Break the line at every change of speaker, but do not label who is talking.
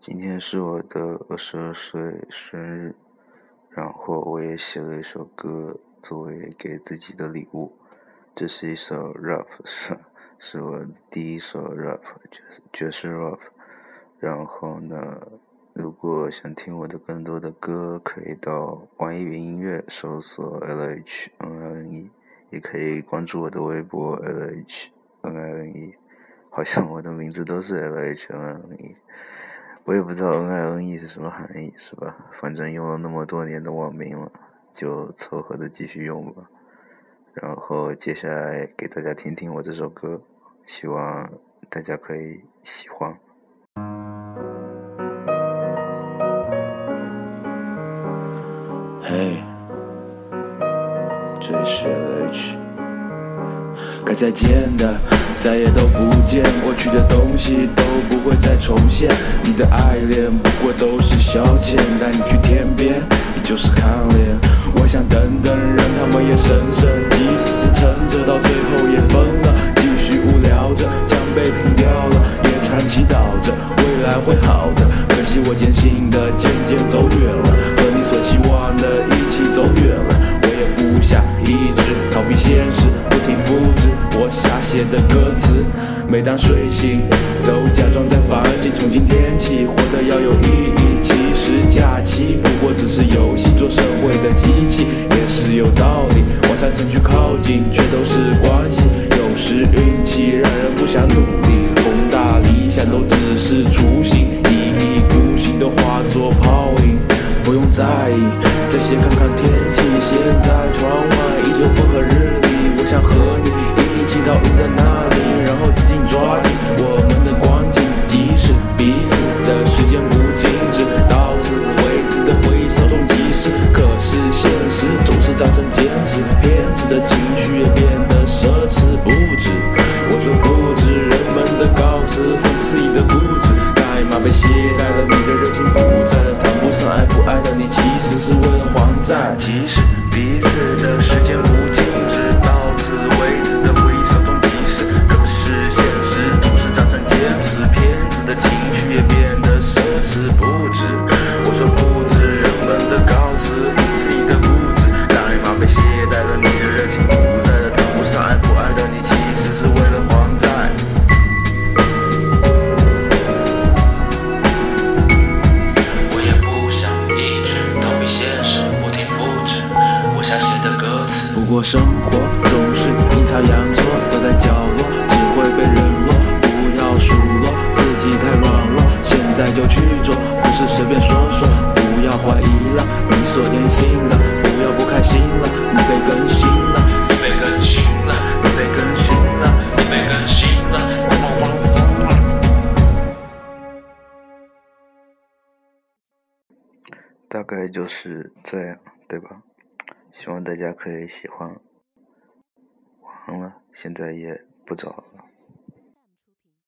今天是我的二十二岁生日，然后我也写了一首歌作为给自己的礼物。这是一首 rap，是是我第一首 rap，爵士爵士 rap。然后呢，如果想听我的更多的歌，可以到网易云音乐搜索 L H N I N E，也可以关注我的微博 L H N I N E，好像我的名字都是 L H N I N E。我也不知道 N I N E 是什么含义，是吧？反正用了那么多年的网名了，就凑合的继续用吧。然后接下来给大家听听我这首歌，希望大家可以喜欢。
嘿，这是 L H。该再见的再也都不见，过去的东西都不会再重现。你的爱恋不过都是消遣，带你去天边，你就是看脸。我想等等，让他们也深深，即使是撑着，到最后也疯了。继续无聊着，将被拼掉了，也常祈祷着未来会好的。可惜我坚信的渐渐走远了，和你所期望的一起走远了。我也不想一直逃避现实，我瞎写的歌词。每当睡醒，都假装在反省，从今天起，活得要有意义。其实假期不过只是游戏，做社会的机器也是有道理。往上层去靠近，却都是关系。有时运气让人不想努力，宏大理想都只是雏形，一意孤行都化作泡影。不用在意这些，看看天气。现在窗外依旧风和日丽，我想和你一起到云的那里，然后紧紧抓紧我们的光景。即使彼此的时间不静止，到此为止的回忆稍纵即逝。可是现实总是战胜坚持，偏执的情绪也变得奢侈不止。我说不止人们的告辞，讽刺你的固执，代码被携带了，你的热情不在了，谈不上爱不爱的你，其实是为了还债。即使彼此歌词。不过生活总是阴差阳错，躲在角落只会被冷落。不要数落自己太软弱，现在就去做，不是随便说说。不要怀疑了你所坚信的，不要不开心了，你被更新了，你被更新了，你被更新了，你被更新了。
大概就是这样，对吧？希望大家可以喜欢。晚安了，现在也不早了。